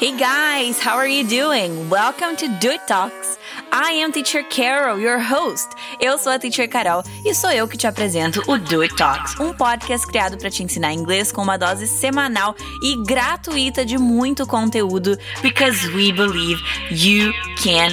Hey guys, how are you doing? Welcome to Do It Talks. I am Teacher Carol, your host. Eu sou a Teacher Carol e sou eu que te apresento o Do It Talks, um podcast criado para te ensinar inglês com uma dose semanal e gratuita de muito conteúdo, because we believe you can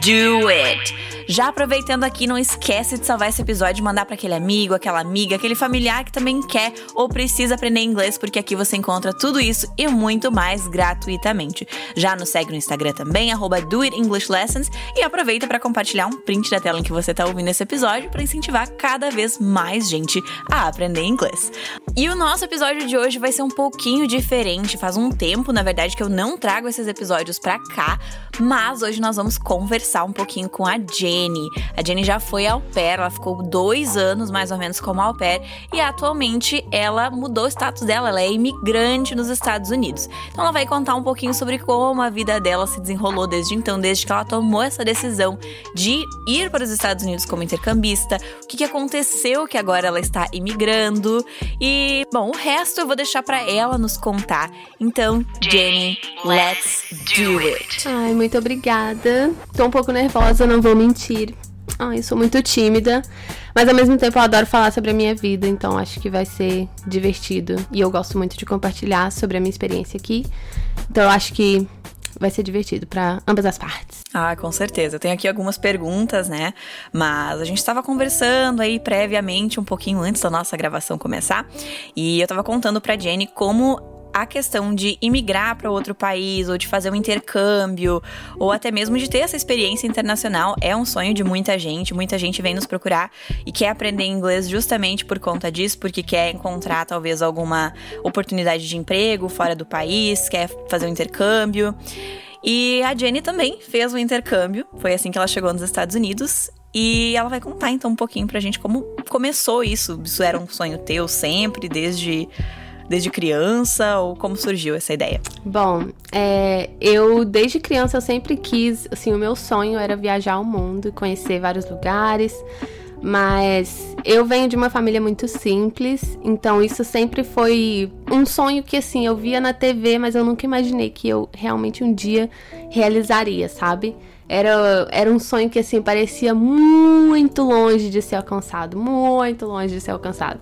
do it. Já aproveitando aqui, não esquece de salvar esse episódio e mandar para aquele amigo, aquela amiga, aquele familiar que também quer ou precisa aprender inglês, porque aqui você encontra tudo isso e muito mais gratuitamente. Já nos segue no Instagram também, doitenglish.lessons e aproveita para compartilhar um print da tela em que você está ouvindo esse episódio para incentivar cada vez mais gente a aprender inglês. E o nosso episódio de hoje vai ser um pouquinho diferente. Faz um tempo, na verdade, que eu não trago esses episódios para cá, mas hoje nós vamos conversar um pouquinho com a Jane Jenny. A Jenny já foi au pair, ela ficou dois anos mais ou menos como au pair e atualmente ela mudou o status dela, ela é imigrante nos Estados Unidos. Então ela vai contar um pouquinho sobre como a vida dela se desenrolou desde então, desde que ela tomou essa decisão de ir para os Estados Unidos como intercambista, o que, que aconteceu que agora ela está imigrando e, bom, o resto eu vou deixar para ela nos contar. Então, Jenny, let's do it. Ai, muito obrigada. Tô um pouco nervosa, não vou mentir mentir. Ai, sou muito tímida. Mas ao mesmo tempo eu adoro falar sobre a minha vida, então acho que vai ser divertido. E eu gosto muito de compartilhar sobre a minha experiência aqui. Então eu acho que vai ser divertido para ambas as partes. Ah, com certeza. Eu tenho aqui algumas perguntas, né? Mas a gente estava conversando aí previamente, um pouquinho antes da nossa gravação começar, e eu estava contando para Jenny como a questão de imigrar para outro país ou de fazer um intercâmbio ou até mesmo de ter essa experiência internacional é um sonho de muita gente. Muita gente vem nos procurar e quer aprender inglês justamente por conta disso, porque quer encontrar talvez alguma oportunidade de emprego fora do país, quer fazer um intercâmbio. E a Jenny também fez um intercâmbio, foi assim que ela chegou nos Estados Unidos. E ela vai contar então um pouquinho pra gente como começou isso. Isso era um sonho teu sempre, desde desde criança ou como surgiu essa ideia? Bom, é, eu desde criança eu sempre quis, assim, o meu sonho era viajar ao mundo, conhecer vários lugares. Mas eu venho de uma família muito simples, então isso sempre foi um sonho que assim eu via na TV, mas eu nunca imaginei que eu realmente um dia realizaria, sabe? Era, era um sonho que assim parecia muito longe de ser alcançado, muito longe de ser alcançado.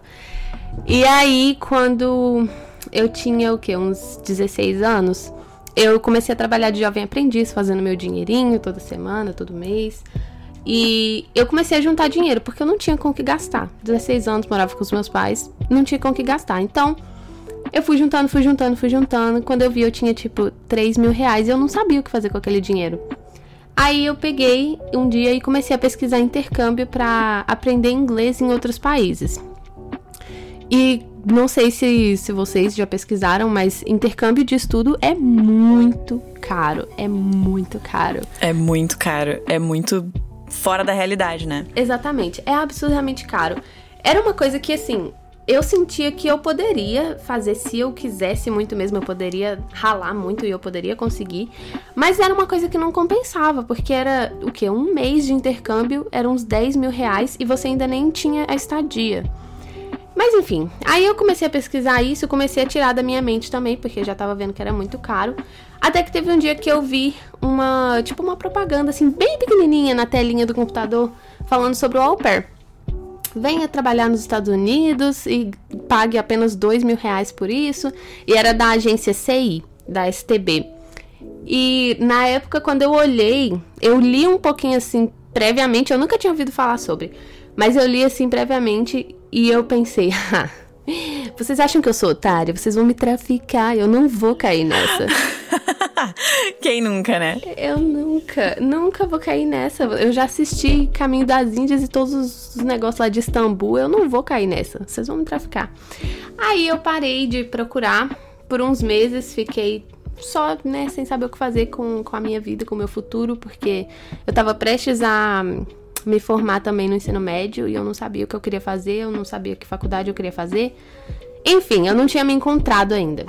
E aí, quando eu tinha o quê? Uns 16 anos, eu comecei a trabalhar de jovem aprendiz, fazendo meu dinheirinho toda semana, todo mês. E eu comecei a juntar dinheiro, porque eu não tinha com o que gastar. 16 anos, morava com os meus pais, não tinha com o que gastar. Então, eu fui juntando, fui juntando, fui juntando. Quando eu vi, eu tinha tipo 3 mil reais e eu não sabia o que fazer com aquele dinheiro. Aí eu peguei um dia e comecei a pesquisar intercâmbio para aprender inglês em outros países. E não sei se, se vocês já pesquisaram, mas intercâmbio de estudo é muito caro. É muito caro. É muito caro. É muito fora da realidade, né? Exatamente. É absurdamente caro. Era uma coisa que, assim, eu sentia que eu poderia fazer se eu quisesse muito mesmo, eu poderia ralar muito e eu poderia conseguir. Mas era uma coisa que não compensava, porque era o que? Um mês de intercâmbio, era uns 10 mil reais e você ainda nem tinha a estadia. Mas enfim, aí eu comecei a pesquisar isso, comecei a tirar da minha mente também, porque já tava vendo que era muito caro. Até que teve um dia que eu vi uma, tipo, uma propaganda assim, bem pequenininha na telinha do computador, falando sobre o au pair. Venha trabalhar nos Estados Unidos e pague apenas dois mil reais por isso. E era da agência CI, da STB. E na época, quando eu olhei, eu li um pouquinho assim, previamente, eu nunca tinha ouvido falar sobre. Mas eu li assim previamente e eu pensei, ah, vocês acham que eu sou otária? Vocês vão me traficar, eu não vou cair nessa. Quem nunca, né? Eu nunca, nunca vou cair nessa. Eu já assisti Caminho das Índias e todos os negócios lá de Istambul, eu não vou cair nessa. Vocês vão me traficar. Aí eu parei de procurar por uns meses, fiquei só, né, sem saber o que fazer com, com a minha vida, com o meu futuro, porque eu tava prestes a me formar também no ensino médio e eu não sabia o que eu queria fazer, eu não sabia que faculdade eu queria fazer. Enfim, eu não tinha me encontrado ainda.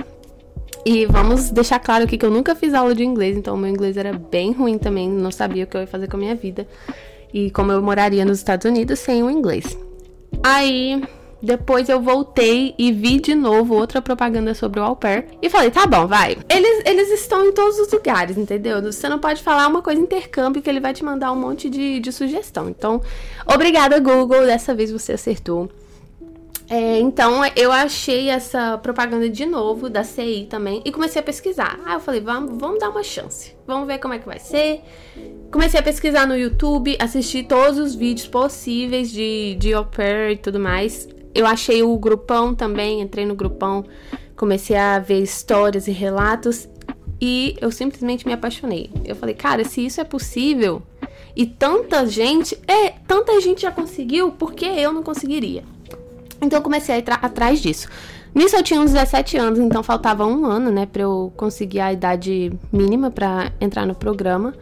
E vamos deixar claro aqui que eu nunca fiz aula de inglês, então o meu inglês era bem ruim também, não sabia o que eu ia fazer com a minha vida. E como eu moraria nos Estados Unidos sem o inglês. Aí Depois eu voltei e vi de novo outra propaganda sobre o au pair. E falei, tá bom, vai. Eles, eles estão em todos os lugares, entendeu? Você não pode falar uma coisa intercâmbio que ele vai te mandar um monte de, de sugestão. Então, obrigada, Google. Dessa vez você acertou. É, então eu achei essa propaganda de novo da CI também e comecei a pesquisar. Aí eu falei, vamos, vamos dar uma chance, vamos ver como é que vai ser. Comecei a pesquisar no YouTube, assisti todos os vídeos possíveis de, de au pair e tudo mais. Eu achei o grupão também, entrei no grupão, comecei a ver histórias e relatos e eu simplesmente me apaixonei. Eu falei, cara, se isso é possível e tanta gente, é, tanta gente já conseguiu, por que eu não conseguiria? Então eu comecei a ir atrás disso. Nisso eu tinha uns 17 anos, então faltava um ano, né, pra eu conseguir a idade mínima para entrar no programa.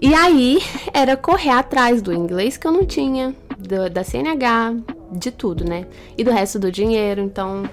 E aí era correr atrás do inglês que eu não tinha, do, da CNH, de tudo, né? E do resto do dinheiro. Então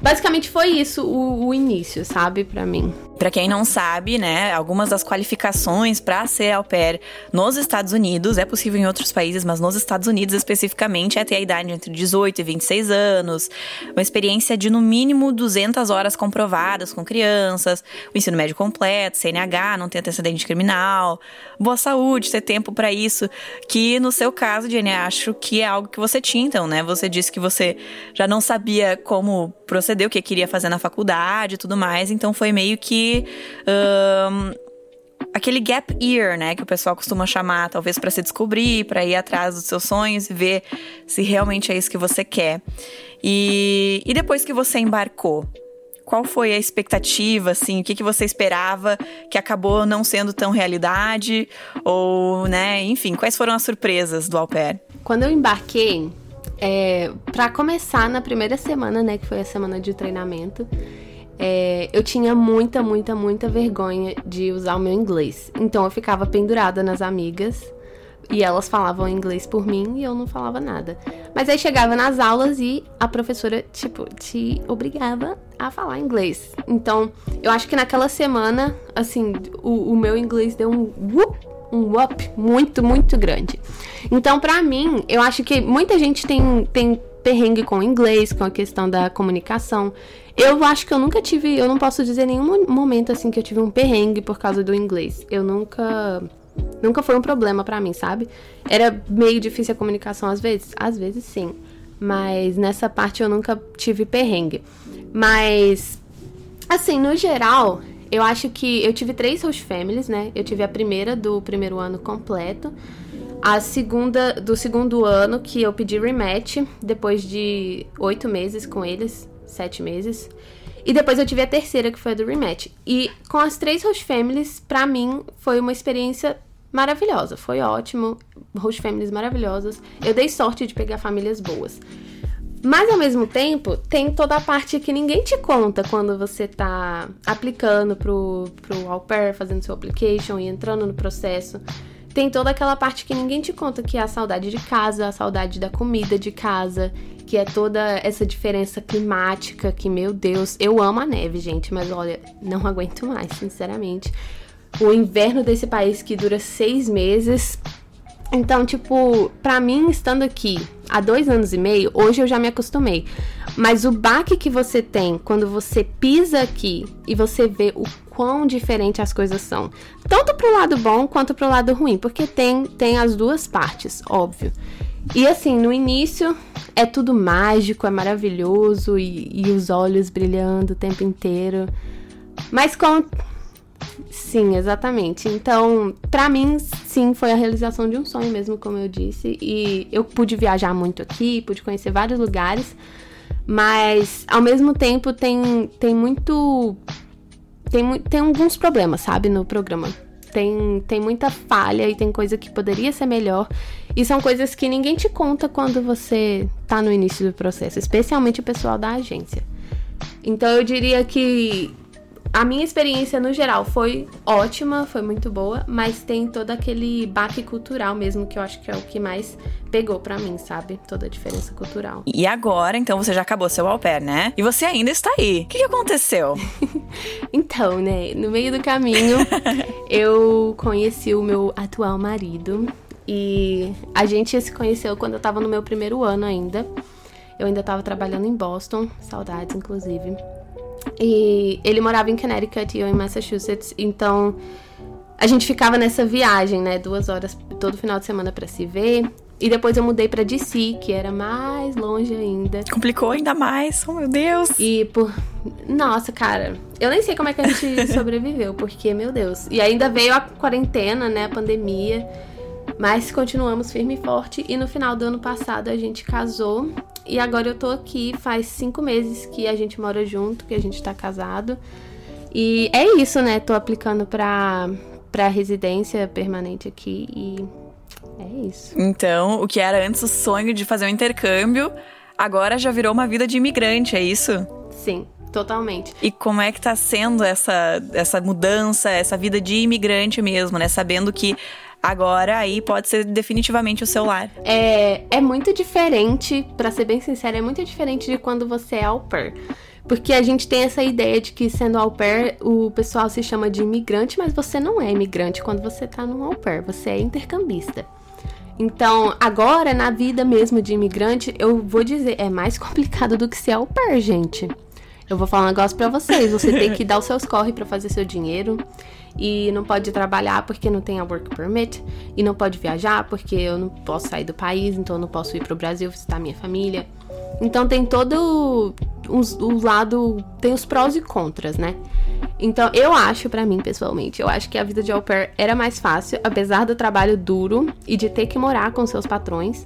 Basicamente foi isso o, o início, sabe, para mim. Para quem não sabe, né, algumas das qualificações para ser au pair nos Estados Unidos, é possível em outros países, mas nos Estados Unidos especificamente é ter a idade entre 18 e 26 anos, uma experiência de no mínimo 200 horas comprovadas com crianças, o ensino médio completo, CNH, não ter antecedente criminal, boa saúde, ter tempo para isso, que no seu caso, Jenny, acho que é algo que você tinha então, né? Você disse que você já não sabia como proceder, o que queria fazer na faculdade e tudo mais. Então foi meio que. Um, aquele gap year, né, que o pessoal costuma chamar, talvez para se descobrir, para ir atrás dos seus sonhos e ver se realmente é isso que você quer. E, e depois que você embarcou, qual foi a expectativa, assim, o que, que você esperava que acabou não sendo tão realidade? Ou, né, enfim, quais foram as surpresas do Au Pair? Quando eu embarquei, é, para começar, na primeira semana, né, que foi a semana de treinamento, é, eu tinha muita, muita, muita vergonha de usar o meu inglês. Então eu ficava pendurada nas amigas e elas falavam inglês por mim e eu não falava nada. Mas aí chegava nas aulas e a professora, tipo, te obrigava a falar inglês. Então, eu acho que naquela semana, assim, o, o meu inglês deu um whoop um up muito, muito grande. Então, para mim, eu acho que muita gente tem, tem perrengue com o inglês, com a questão da comunicação. Eu acho que eu nunca tive, eu não posso dizer nenhum momento assim que eu tive um perrengue por causa do inglês. Eu nunca nunca foi um problema para mim, sabe? Era meio difícil a comunicação às vezes, às vezes sim, mas nessa parte eu nunca tive perrengue. Mas assim, no geral, eu acho que eu tive três host families, né? Eu tive a primeira do primeiro ano completo, a segunda do segundo ano que eu pedi rematch depois de oito meses com eles, sete meses. E depois eu tive a terceira, que foi a do rematch. E com as três host families, pra mim, foi uma experiência maravilhosa. Foi ótimo. Host families maravilhosas. Eu dei sorte de pegar famílias boas. Mas ao mesmo tempo, tem toda a parte que ninguém te conta quando você tá aplicando pro, pro au pair, fazendo seu application e entrando no processo. Tem toda aquela parte que ninguém te conta, que é a saudade de casa, a saudade da comida de casa, que é toda essa diferença climática, que, meu Deus, eu amo a neve, gente, mas olha, não aguento mais, sinceramente. O inverno desse país que dura seis meses então, tipo, pra mim, estando aqui há dois anos e meio, hoje eu já me acostumei. Mas o baque que você tem quando você pisa aqui e você vê o quão diferente as coisas são, tanto pro lado bom quanto pro lado ruim, porque tem, tem as duas partes, óbvio. E assim, no início é tudo mágico, é maravilhoso e, e os olhos brilhando o tempo inteiro. Mas com Sim, exatamente. Então, para mim, sim, foi a realização de um sonho mesmo, como eu disse. E eu pude viajar muito aqui, pude conhecer vários lugares, mas ao mesmo tempo tem, tem muito. Tem, tem alguns problemas, sabe, no programa. Tem, tem muita falha e tem coisa que poderia ser melhor. E são coisas que ninguém te conta quando você tá no início do processo, especialmente o pessoal da agência. Então eu diria que a minha experiência no geral foi ótima, foi muito boa, mas tem todo aquele baque cultural mesmo que eu acho que é o que mais pegou para mim, sabe? Toda a diferença cultural. E agora, então você já acabou seu au pair, né? E você ainda está aí. O que, que aconteceu? então, né, no meio do caminho, eu conheci o meu atual marido e a gente se conheceu quando eu tava no meu primeiro ano ainda. Eu ainda tava trabalhando em Boston, saudades, inclusive. E ele morava em Connecticut e eu em Massachusetts, então a gente ficava nessa viagem, né? Duas horas todo final de semana para se ver. E depois eu mudei para DC, que era mais longe ainda. Complicou ainda mais, oh meu Deus. E por. Nossa, cara, eu nem sei como é que a gente sobreviveu, porque, meu Deus. E ainda veio a quarentena, né? A pandemia. Mas continuamos firme e forte. E no final do ano passado a gente casou. E agora eu tô aqui, faz cinco meses que a gente mora junto, que a gente tá casado. E é isso, né? Tô aplicando pra, pra residência permanente aqui e é isso. Então, o que era antes o sonho de fazer um intercâmbio, agora já virou uma vida de imigrante, é isso? Sim. Totalmente. E como é que tá sendo essa, essa mudança, essa vida de imigrante mesmo, né? Sabendo que agora aí pode ser definitivamente o seu lar. É, é muito diferente, para ser bem sincera, é muito diferente de quando você é au pair. Porque a gente tem essa ideia de que sendo au pair, o pessoal se chama de imigrante, mas você não é imigrante quando você tá no au pair, você é intercambista. Então, agora, na vida mesmo de imigrante, eu vou dizer, é mais complicado do que ser au pair, gente. Eu vou falar um negócio pra vocês. Você tem que dar os seus corre para fazer seu dinheiro. E não pode trabalhar porque não tem a work permit. E não pode viajar porque eu não posso sair do país, então eu não posso ir pro Brasil visitar minha família. Então tem todo o lado. Tem os prós e contras, né? Então eu acho, para mim pessoalmente, eu acho que a vida de au pair era mais fácil, apesar do trabalho duro e de ter que morar com seus patrões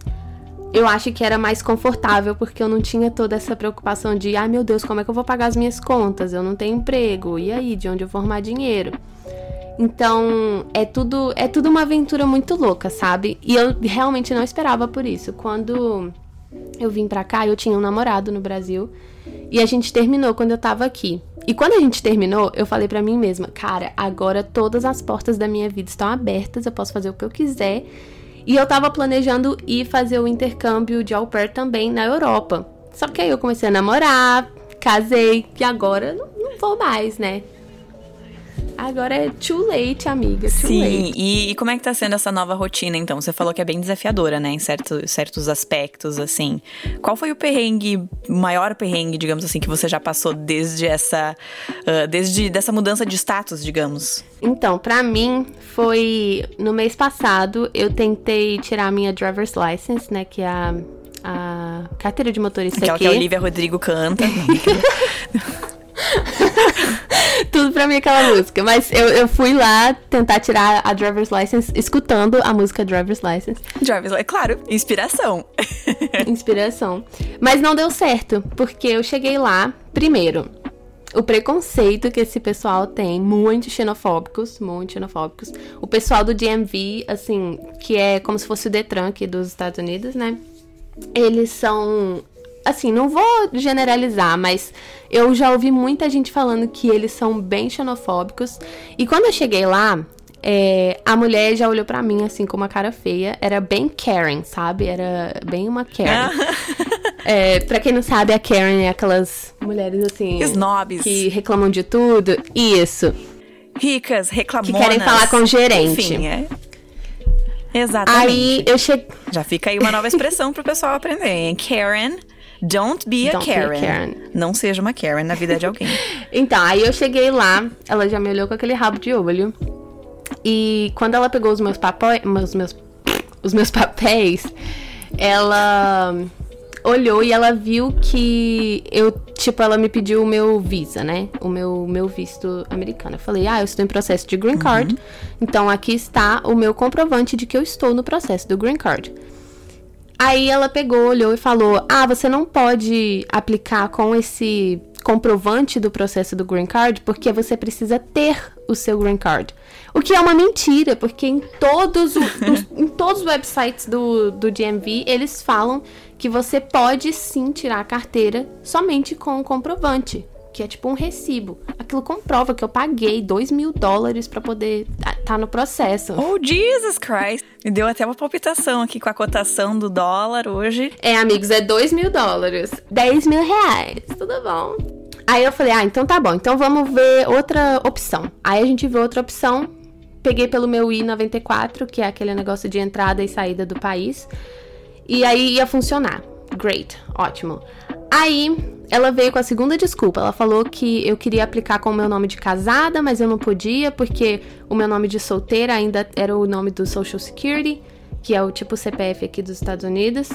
eu acho que era mais confortável porque eu não tinha toda essa preocupação de, ai meu Deus, como é que eu vou pagar as minhas contas? Eu não tenho emprego. E aí, de onde eu vou arrumar dinheiro? Então, é tudo, é tudo uma aventura muito louca, sabe? E eu realmente não esperava por isso. Quando eu vim pra cá, eu tinha um namorado no Brasil e a gente terminou quando eu tava aqui. E quando a gente terminou, eu falei para mim mesma, cara, agora todas as portas da minha vida estão abertas, eu posso fazer o que eu quiser e eu tava planejando ir fazer o intercâmbio de au pair também na Europa. Só que aí eu comecei a namorar, casei, e agora não, não vou mais, né? Agora é too late, amiga. Too Sim, late. E, e, como é que tá sendo essa nova rotina, então? Você falou que é bem desafiadora, né? Em certo, certos aspectos, assim. Qual foi o perrengue, o maior perrengue, digamos assim, que você já passou desde essa. Uh, desde dessa mudança de status, digamos? Então, para mim, foi no mês passado, eu tentei tirar a minha driver's license, né? Que é a, a carteira de motorista Aquela aqui. que a Olivia Rodrigo canta. Tudo pra mim aquela música. Mas eu, eu fui lá tentar tirar a driver's license escutando a música Driver's License. Driver's License, claro, inspiração. inspiração. Mas não deu certo, porque eu cheguei lá, primeiro, o preconceito que esse pessoal tem, muito xenofóbicos, muito xenofóbicos. O pessoal do DMV, assim, que é como se fosse o Detran aqui dos Estados Unidos, né? Eles são assim, não vou generalizar, mas eu já ouvi muita gente falando que eles são bem xenofóbicos. E quando eu cheguei lá, é, a mulher já olhou para mim assim com uma cara feia. Era bem Karen, sabe? Era bem uma Karen. é, pra quem não sabe, a Karen é aquelas mulheres assim. Snobs. Que reclamam de tudo. Isso. Ricas, reclamonas. Que querem falar com o gerente. Enfim, é. Exatamente. Aí eu cheguei. Já fica aí uma nova expressão pro pessoal aprender, hein? Karen Don't be a, Don't Karen. Be a Karen. Não seja uma Karen na vida de alguém. então, aí eu cheguei lá, ela já me olhou com aquele rabo de olho. E quando ela pegou os meus papéis, os meus, os meus papéis, ela olhou e ela viu que eu, tipo, ela me pediu o meu visa, né? O meu, meu visto americano. Eu falei, ah, eu estou em processo de green card. Uhum. Então aqui está o meu comprovante de que eu estou no processo do green card. Aí ela pegou, olhou e falou: Ah, você não pode aplicar com esse comprovante do processo do green card porque você precisa ter o seu green card. O que é uma mentira, porque em todos, os, em todos os websites do, do DMV eles falam que você pode sim tirar a carteira somente com o comprovante que é tipo um recibo. Aquilo comprova que eu paguei 2 mil dólares para poder estar tá no processo. Oh, Jesus Christ! Me deu até uma palpitação aqui com a cotação do dólar hoje. É, amigos, é 2 mil dólares. 10 mil reais. Tudo bom. Aí eu falei, ah, então tá bom. Então vamos ver outra opção. Aí a gente vê outra opção. Peguei pelo meu I-94, que é aquele negócio de entrada e saída do país. E aí ia funcionar. great, ótimo. Aí ela veio com a segunda desculpa. Ela falou que eu queria aplicar com o meu nome de casada, mas eu não podia porque o meu nome de solteira ainda era o nome do Social Security, que é o tipo CPF aqui dos Estados Unidos.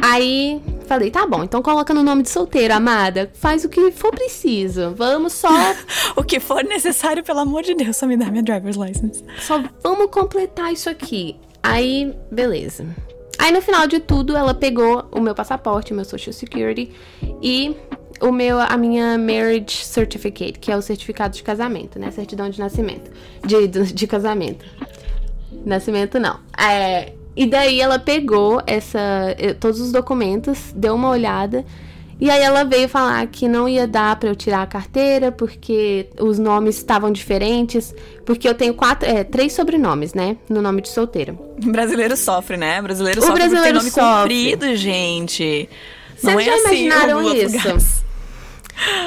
Aí falei, tá bom, então coloca no nome de solteira, amada. Faz o que for preciso. Vamos só. o que for necessário, pelo amor de Deus, só me dá minha driver's license. Só vamos completar isso aqui. Aí, beleza. Aí no final de tudo, ela pegou o meu passaporte, o meu social security e o meu, a minha marriage certificate, que é o certificado de casamento, né? Certidão de nascimento. De, de, de casamento. Nascimento não. É, e daí ela pegou essa, todos os documentos, deu uma olhada e aí ela veio falar que não ia dar para eu tirar a carteira porque os nomes estavam diferentes, porque eu tenho quatro, é, três sobrenomes, né, no nome de solteira. O brasileiro sofre, né? O brasileiro o sofre brasileiro porque tem nome sofre. comprido, gente. Não Vocês é já assim, imaginaram isso?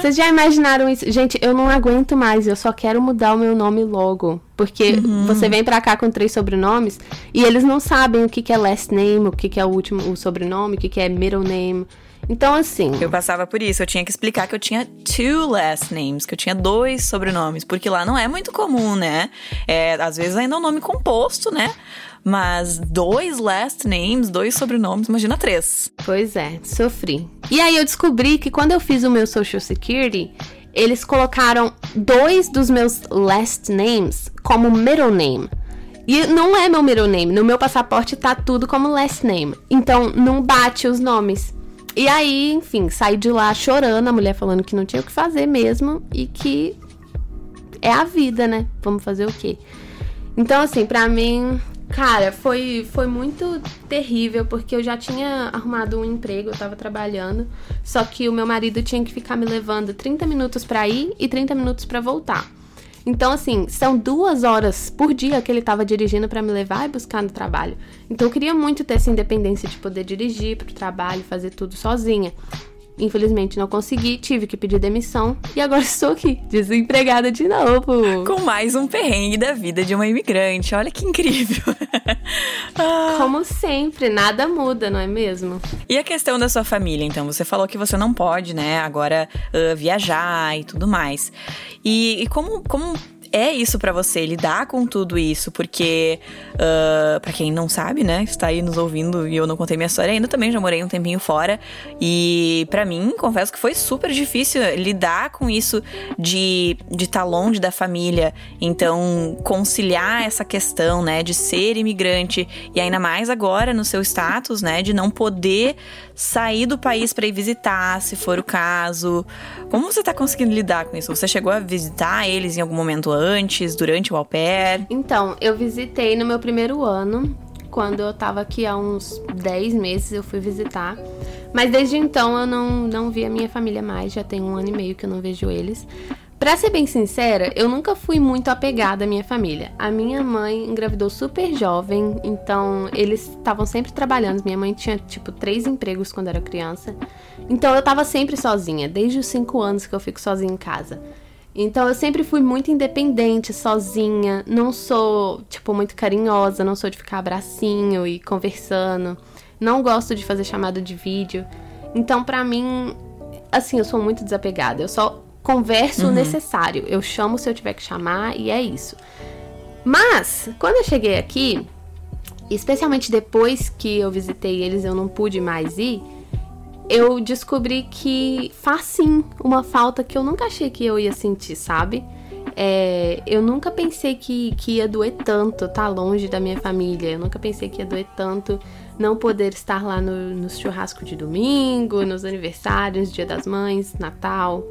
Vocês já imaginaram isso? Gente, eu não aguento mais, eu só quero mudar o meu nome logo. Porque uhum. você vem pra cá com três sobrenomes e eles não sabem o que, que é last name, o que, que é o último o sobrenome, o que, que é middle name. Então, assim. Eu passava por isso. Eu tinha que explicar que eu tinha two last names, que eu tinha dois sobrenomes, porque lá não é muito comum, né? É, às vezes ainda é um nome composto, né? Mas dois last names, dois sobrenomes, imagina três. Pois é, sofri. E aí eu descobri que quando eu fiz o meu Social Security, eles colocaram dois dos meus last names como middle name. E não é meu middle name. No meu passaporte tá tudo como last name. Então não bate os nomes. E aí, enfim, saí de lá chorando, a mulher falando que não tinha o que fazer mesmo e que é a vida, né? Vamos fazer o quê? Então, assim, pra mim, cara, foi, foi muito terrível, porque eu já tinha arrumado um emprego, eu tava trabalhando, só que o meu marido tinha que ficar me levando 30 minutos para ir e 30 minutos para voltar. Então, assim, são duas horas por dia que ele estava dirigindo para me levar e buscar no trabalho. Então, eu queria muito ter essa independência de poder dirigir para o trabalho, fazer tudo sozinha. Infelizmente não consegui, tive que pedir demissão e agora estou aqui, desempregada de novo. Com mais um perrengue da vida de uma imigrante. Olha que incrível. ah. Como sempre, nada muda, não é mesmo? E a questão da sua família, então? Você falou que você não pode, né, agora uh, viajar e tudo mais. E, e como, como é isso para você, lidar com tudo isso, porque, uh, para quem não sabe, né, está aí nos ouvindo e eu não contei minha história ainda, também já morei um tempinho fora, e para mim, confesso que foi super difícil lidar com isso de estar tá longe da família, então conciliar essa questão, né, de ser imigrante, e ainda mais agora no seu status, né, de não poder sair do país para ir visitar, se for o caso. Como você tá conseguindo lidar com isso? Você chegou a visitar eles em algum momento antes, durante o au pair? Então, eu visitei no meu primeiro ano. Quando eu tava aqui há uns 10 meses, eu fui visitar. Mas desde então eu não, não vi a minha família mais, já tem um ano e meio que eu não vejo eles. Pra ser bem sincera, eu nunca fui muito apegada à minha família. A minha mãe engravidou super jovem, então eles estavam sempre trabalhando. Minha mãe tinha, tipo, três empregos quando era criança. Então eu tava sempre sozinha, desde os cinco anos que eu fico sozinha em casa. Então eu sempre fui muito independente, sozinha. Não sou, tipo, muito carinhosa, não sou de ficar abracinho e conversando. Não gosto de fazer chamada de vídeo. Então, pra mim, assim, eu sou muito desapegada. Eu só converso uhum. o necessário. Eu chamo se eu tiver que chamar e é isso. Mas, quando eu cheguei aqui, especialmente depois que eu visitei eles, eu não pude mais ir. Eu descobri que faz sim uma falta que eu nunca achei que eu ia sentir, sabe? É, eu nunca pensei que, que ia doer tanto estar tá longe da minha família. Eu nunca pensei que ia doer tanto não poder estar lá no, no churrasco de domingo, nos aniversários, Dia das Mães, Natal.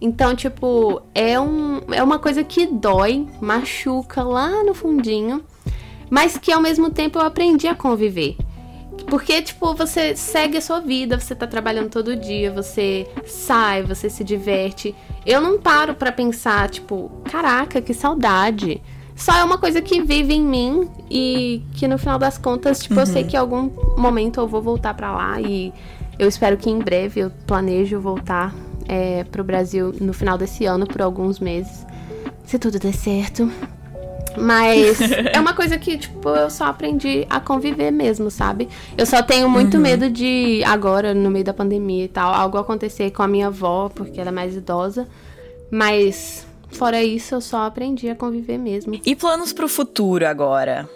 Então, tipo, é, um, é uma coisa que dói, machuca lá no fundinho, mas que ao mesmo tempo eu aprendi a conviver. Porque, tipo, você segue a sua vida, você tá trabalhando todo dia, você sai, você se diverte. Eu não paro para pensar, tipo, caraca, que saudade. Só é uma coisa que vive em mim e que no final das contas, tipo, uhum. eu sei uhum. que em algum momento eu vou voltar para lá e eu espero que em breve eu planejo voltar é, para o Brasil no final desse ano por alguns meses, se tudo der certo. Mas é uma coisa que, tipo, eu só aprendi a conviver mesmo, sabe? Eu só tenho muito uhum. medo de, agora, no meio da pandemia e tal, algo acontecer com a minha avó, porque ela é mais idosa. Mas, fora isso, eu só aprendi a conviver mesmo. E planos pro futuro agora?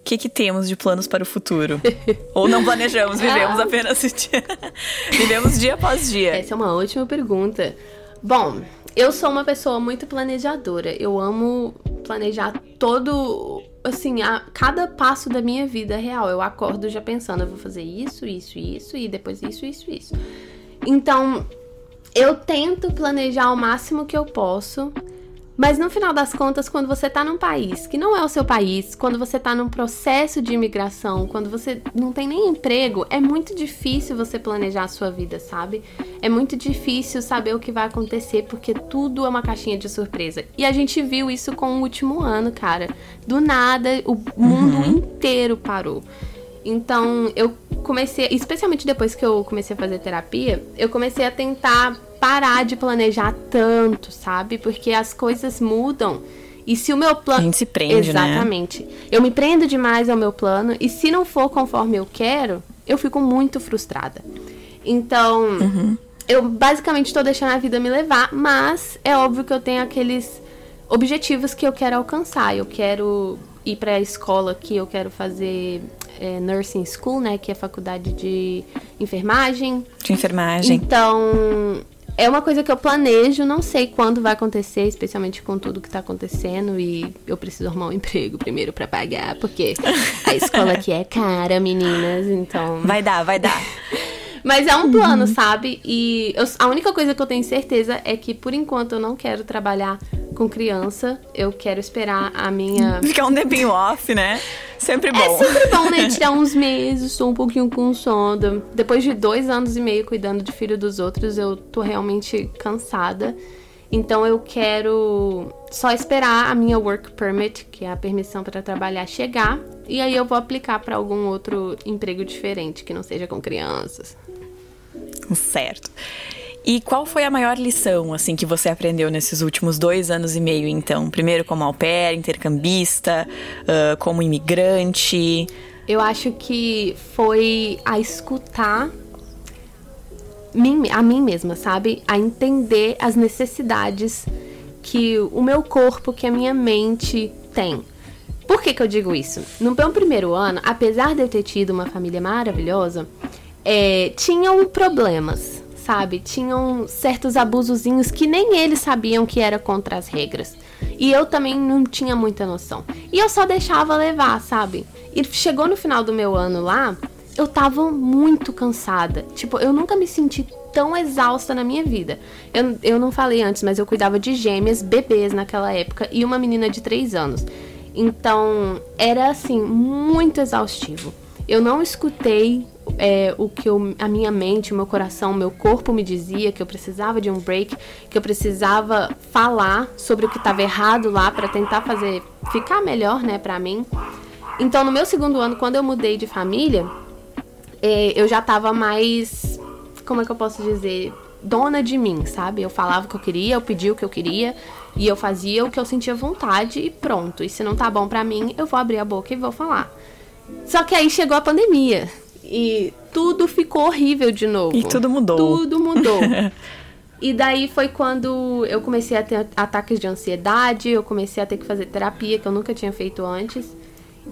O que, que temos de planos para o futuro? Ou não planejamos, vivemos ah. apenas dia. vivemos dia após dia? Essa é uma ótima pergunta. Bom, eu sou uma pessoa muito planejadora. Eu amo planejar todo, assim, a, cada passo da minha vida real. Eu acordo já pensando, eu vou fazer isso, isso, isso e depois isso, isso, isso. Então, eu tento planejar o máximo que eu posso mas no final das contas, quando você tá num país que não é o seu país, quando você tá num processo de imigração, quando você não tem nem emprego, é muito difícil você planejar a sua vida, sabe? É muito difícil saber o que vai acontecer, porque tudo é uma caixinha de surpresa. E a gente viu isso com o último ano, cara. Do nada, o mundo uhum. inteiro parou. Então, eu comecei, especialmente depois que eu comecei a fazer terapia, eu comecei a tentar parar de planejar tanto, sabe? Porque as coisas mudam. E se o meu plano. A gente se prende, né? Exatamente. Né? Eu me prendo demais ao meu plano. E se não for conforme eu quero, eu fico muito frustrada. Então, uhum. eu basicamente estou deixando a vida me levar. Mas é óbvio que eu tenho aqueles objetivos que eu quero alcançar. Eu quero ir para a escola que eu quero fazer é, nursing school, né? Que é a faculdade de enfermagem. De enfermagem. Então, é uma coisa que eu planejo, não sei quando vai acontecer, especialmente com tudo que tá acontecendo e eu preciso arrumar um emprego primeiro para pagar, porque a escola aqui é cara, meninas, então. Vai dar, vai dar. Mas é um plano, uhum. sabe? E eu, a única coisa que eu tenho certeza é que por enquanto eu não quero trabalhar com criança. Eu quero esperar a minha. Ficar um tempinho off, né? Sempre bom. É sempre bom, né? Tirar uns meses, estou um pouquinho com sono. Depois de dois anos e meio cuidando de filho dos outros, eu tô realmente cansada. Então eu quero só esperar a minha work permit, que é a permissão para trabalhar, chegar. E aí eu vou aplicar para algum outro emprego diferente, que não seja com crianças. Certo. E qual foi a maior lição, assim, que você aprendeu nesses últimos dois anos e meio, então? Primeiro como au pair, intercambista, uh, como imigrante? Eu acho que foi a escutar a mim mesma, sabe? A entender as necessidades que o meu corpo, que a minha mente tem. Por que, que eu digo isso? No meu primeiro ano, apesar de eu ter tido uma família maravilhosa, é, tinham problemas sabe? Tinham certos abusozinhos que nem eles sabiam que era contra as regras. E eu também não tinha muita noção. E eu só deixava levar, sabe? E chegou no final do meu ano lá, eu tava muito cansada. Tipo, eu nunca me senti tão exausta na minha vida. Eu, eu não falei antes, mas eu cuidava de gêmeas, bebês naquela época e uma menina de 3 anos. Então, era assim, muito exaustivo. Eu não escutei é, o que eu, a minha mente, o meu coração, o meu corpo me dizia que eu precisava de um break, que eu precisava falar sobre o que estava errado lá para tentar fazer ficar melhor, né, para mim. Então, no meu segundo ano, quando eu mudei de família, é, eu já tava mais, como é que eu posso dizer, dona de mim, sabe? Eu falava o que eu queria, eu pedia o que eu queria e eu fazia o que eu sentia vontade e pronto. E se não tá bom para mim, eu vou abrir a boca e vou falar. Só que aí chegou a pandemia. E tudo ficou horrível de novo. E tudo mudou. Tudo mudou. e daí foi quando eu comecei a ter ataques de ansiedade, eu comecei a ter que fazer terapia, que eu nunca tinha feito antes.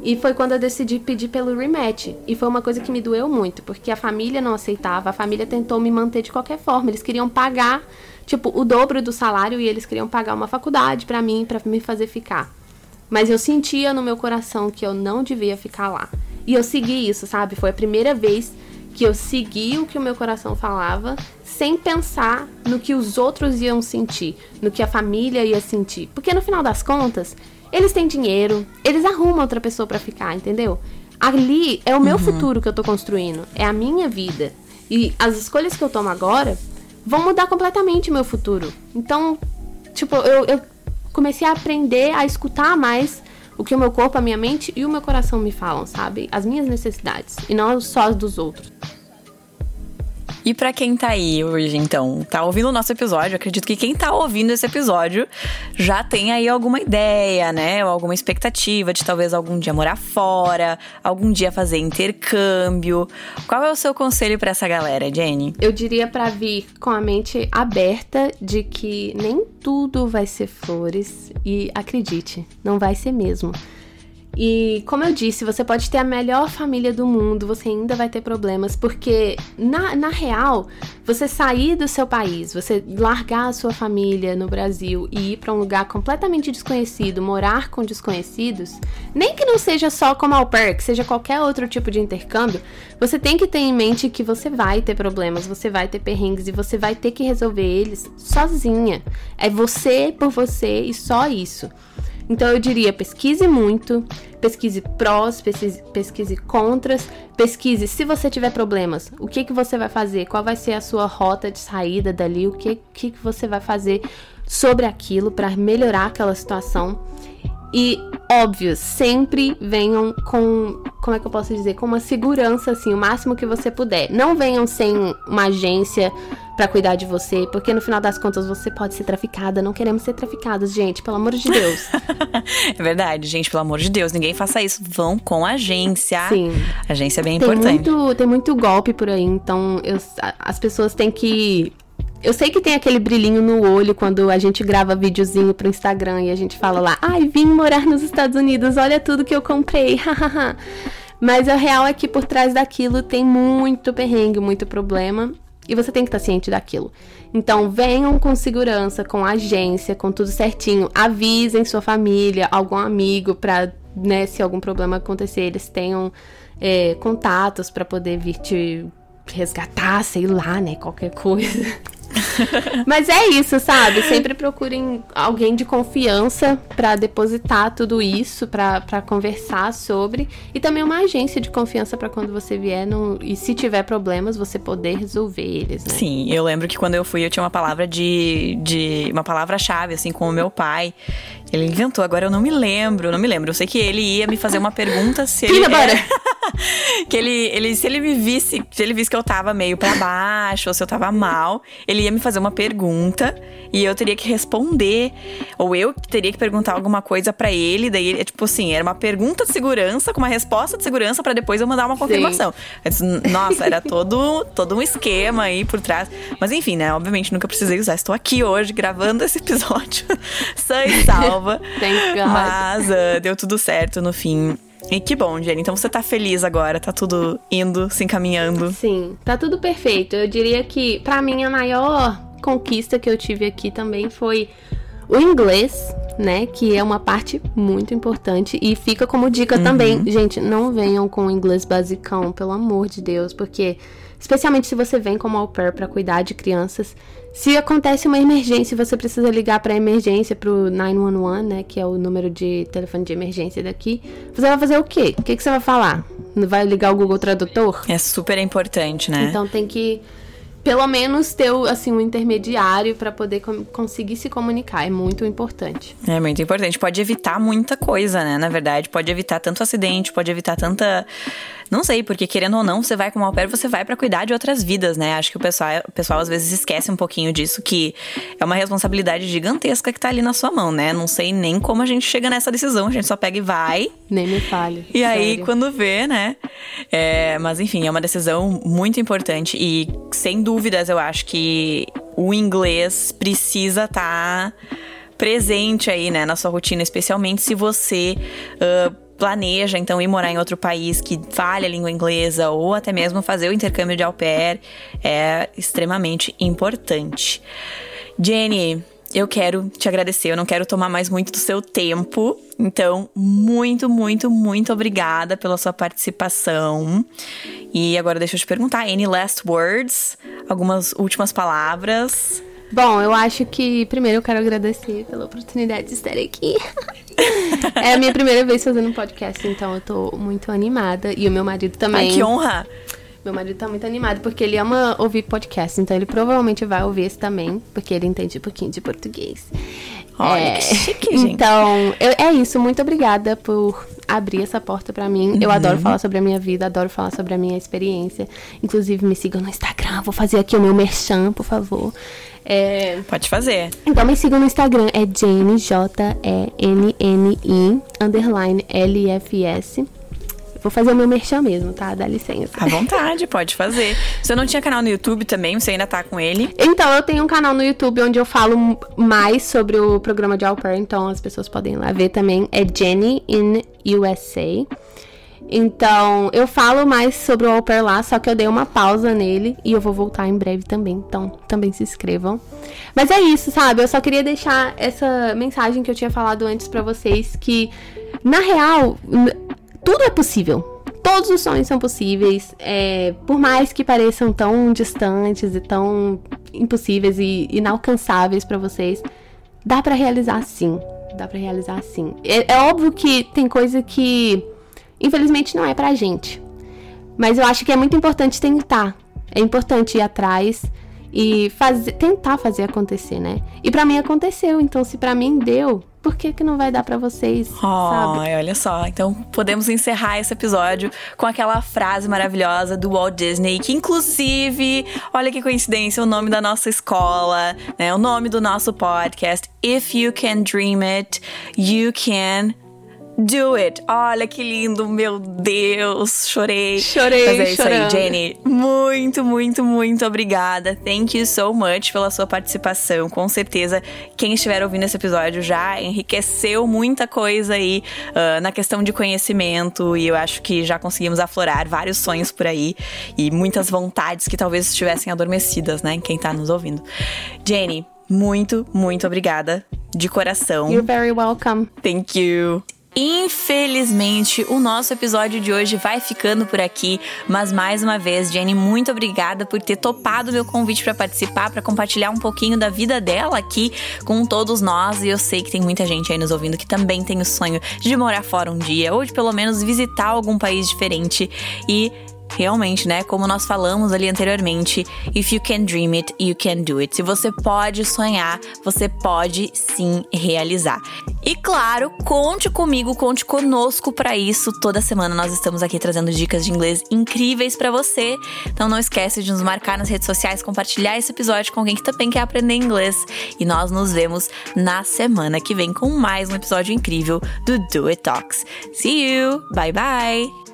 E foi quando eu decidi pedir pelo rematch. E foi uma coisa que me doeu muito, porque a família não aceitava, a família tentou me manter de qualquer forma. Eles queriam pagar, tipo, o dobro do salário e eles queriam pagar uma faculdade para mim, para me fazer ficar. Mas eu sentia no meu coração que eu não devia ficar lá. E eu segui isso, sabe? Foi a primeira vez que eu segui o que o meu coração falava, sem pensar no que os outros iam sentir, no que a família ia sentir. Porque no final das contas, eles têm dinheiro, eles arrumam outra pessoa para ficar, entendeu? Ali é o meu uhum. futuro que eu tô construindo, é a minha vida. E as escolhas que eu tomo agora vão mudar completamente o meu futuro. Então, tipo, eu, eu comecei a aprender a escutar mais o que o meu corpo, a minha mente e o meu coração me falam, sabe? As minhas necessidades e não só as dos outros. E para quem tá aí hoje, então, tá ouvindo o nosso episódio, acredito que quem tá ouvindo esse episódio já tem aí alguma ideia, né? Ou alguma expectativa de talvez algum dia morar fora, algum dia fazer intercâmbio. Qual é o seu conselho para essa galera, Jenny? Eu diria para vir com a mente aberta de que nem tudo vai ser flores e acredite, não vai ser mesmo. E como eu disse, você pode ter a melhor família do mundo, você ainda vai ter problemas, porque na, na real, você sair do seu país, você largar a sua família no Brasil e ir para um lugar completamente desconhecido, morar com desconhecidos, nem que não seja só como au pair, que seja qualquer outro tipo de intercâmbio, você tem que ter em mente que você vai ter problemas, você vai ter perrengues e você vai ter que resolver eles sozinha. É você por você e só isso. Então eu diria pesquise muito, pesquise prós, pesquise, pesquise contras, pesquise se você tiver problemas, o que, que você vai fazer, qual vai ser a sua rota de saída dali, o que, que, que você vai fazer sobre aquilo para melhorar aquela situação. E, óbvio, sempre venham com, como é que eu posso dizer, com uma segurança, assim, o máximo que você puder. Não venham sem uma agência para cuidar de você, porque no final das contas você pode ser traficada. Não queremos ser traficados, gente, pelo amor de Deus. é verdade, gente, pelo amor de Deus, ninguém faça isso. Vão com agência. Sim. Agência é bem tem importante. Muito, tem muito golpe por aí, então eu, as pessoas têm que eu sei que tem aquele brilhinho no olho quando a gente grava videozinho pro Instagram e a gente fala lá, ai, vim morar nos Estados Unidos, olha tudo que eu comprei, Mas a real é que por trás daquilo tem muito perrengue, muito problema. E você tem que estar ciente daquilo. Então, venham com segurança, com agência, com tudo certinho. Avisem sua família, algum amigo, para, né, se algum problema acontecer, eles tenham é, contatos para poder vir te resgatar, sei lá, né, qualquer coisa. Mas é isso, sabe? Sempre procurem alguém de confiança para depositar tudo isso, para conversar sobre. E também uma agência de confiança para quando você vier e se tiver problemas, você poder resolver eles, né? Sim, eu lembro que quando eu fui, eu tinha uma palavra de. de uma palavra-chave, assim, com o meu pai. Ele inventou, agora eu não me lembro, não me lembro. Eu sei que ele ia me fazer uma pergunta se ele. Era... que ele, ele, se ele me visse, se ele visse que eu tava meio para baixo, ou se eu tava mal, ele ia me fazer uma pergunta e eu teria que responder. Ou eu teria que perguntar alguma coisa para ele. Daí, ele, tipo assim, era uma pergunta de segurança com uma resposta de segurança para depois eu mandar uma confirmação. Disse, Nossa, era todo, todo um esquema aí por trás. Mas enfim, né? Obviamente nunca precisei usar. Estou aqui hoje gravando esse episódio sã e salva. Mas uh, deu tudo certo no fim. E que bom, Jenny. Então você tá feliz agora, tá tudo indo, se encaminhando. Sim, tá tudo perfeito. Eu diria que, para mim, a maior conquista que eu tive aqui também foi o inglês, né? Que é uma parte muito importante. E fica como dica uhum. também, gente, não venham com o inglês basicão, pelo amor de Deus, porque especialmente se você vem como au pair para cuidar de crianças, se acontece uma emergência e você precisa ligar para emergência pro 911, né, que é o número de telefone de emergência daqui, você vai fazer o quê? O que, que você vai falar? Vai ligar o Google Tradutor? É super importante, né? Então tem que pelo menos ter assim um intermediário para poder conseguir se comunicar é muito importante. É muito importante. Pode evitar muita coisa, né? Na verdade, pode evitar tanto acidente, pode evitar tanta não sei, porque querendo ou não, você vai com uma au pair, você vai para cuidar de outras vidas, né? Acho que o pessoal, o pessoal às vezes esquece um pouquinho disso, que é uma responsabilidade gigantesca que tá ali na sua mão, né? Não sei nem como a gente chega nessa decisão, a gente só pega e vai. Nem me fale. E sério. aí, quando vê, né? É, mas enfim, é uma decisão muito importante e sem dúvidas eu acho que o inglês precisa estar. Tá presente aí, né, na sua rotina, especialmente se você uh, planeja então ir morar em outro país que fale a língua inglesa ou até mesmo fazer o intercâmbio de au pair é extremamente importante. Jenny, eu quero te agradecer, eu não quero tomar mais muito do seu tempo. Então, muito, muito, muito obrigada pela sua participação. E agora deixa eu te perguntar, any last words? Algumas últimas palavras? Bom, eu acho que primeiro eu quero agradecer pela oportunidade de estar aqui. é a minha primeira vez fazendo um podcast, então eu tô muito animada. E o meu marido também. Ai, que honra! Meu marido tá muito animado porque ele ama ouvir podcast, então ele provavelmente vai ouvir esse também, porque ele entende um pouquinho de português. Olha, é, que chique, gente. Então, eu, é isso. Muito obrigada por abrir essa porta para mim. Uhum. Eu adoro falar sobre a minha vida, adoro falar sobre a minha experiência. Inclusive, me sigam no Instagram. Vou fazer aqui o meu merchan, por favor. É... Pode fazer. Então me sigam no Instagram, é Jane, J-E-N-N-I, underline L-F-S. Vou fazer o meu merchan mesmo, tá? Dá licença. À vontade, pode fazer. Você não tinha canal no YouTube também? Você ainda tá com ele? Então, eu tenho um canal no YouTube onde eu falo mais sobre o programa de Au Pair, então as pessoas podem ir lá ver também. É Jenny in USA. Então, eu falo mais sobre o Au Pair lá, só que eu dei uma pausa nele e eu vou voltar em breve também. Então, também se inscrevam. Mas é isso, sabe? Eu só queria deixar essa mensagem que eu tinha falado antes para vocês que, na real, tudo é possível. Todos os sonhos são possíveis, é, por mais que pareçam tão distantes e tão impossíveis e inalcançáveis para vocês, dá para realizar sim. Dá para realizar sim. É, é óbvio que tem coisa que, infelizmente, não é pra gente. Mas eu acho que é muito importante tentar. É importante ir atrás e fazer, tentar fazer acontecer, né? E para mim aconteceu, então se para mim deu, por que, que não vai dar para vocês? Oh, sabe? olha só. Então podemos encerrar esse episódio com aquela frase maravilhosa do Walt Disney, que inclusive, olha que coincidência, o nome da nossa escola, né? O nome do nosso podcast. If you can dream it, you can Do it. Olha que lindo, meu Deus. Chorei. Chorei, Mas é isso chorando. aí, Jenny. Muito, muito, muito obrigada. Thank you so much pela sua participação. Com certeza, quem estiver ouvindo esse episódio já enriqueceu muita coisa aí uh, na questão de conhecimento. E eu acho que já conseguimos aflorar vários sonhos por aí. E muitas vontades que talvez estivessem adormecidas, né? Em quem tá nos ouvindo. Jenny, muito, muito obrigada. De coração. You're very welcome. Thank you. Infelizmente, o nosso episódio de hoje vai ficando por aqui, mas mais uma vez, Jenny, muito obrigada por ter topado meu convite para participar, para compartilhar um pouquinho da vida dela aqui com todos nós. E eu sei que tem muita gente aí nos ouvindo que também tem o sonho de morar fora um dia ou de pelo menos visitar algum país diferente e realmente, né? Como nós falamos ali anteriormente, if you can dream it, you can do it. Se você pode sonhar, você pode sim realizar. E claro, conte comigo, conte conosco para isso. Toda semana nós estamos aqui trazendo dicas de inglês incríveis para você. Então não esquece de nos marcar nas redes sociais, compartilhar esse episódio com alguém que também quer aprender inglês. E nós nos vemos na semana que vem com mais um episódio incrível do Do It Talks. See you. Bye bye.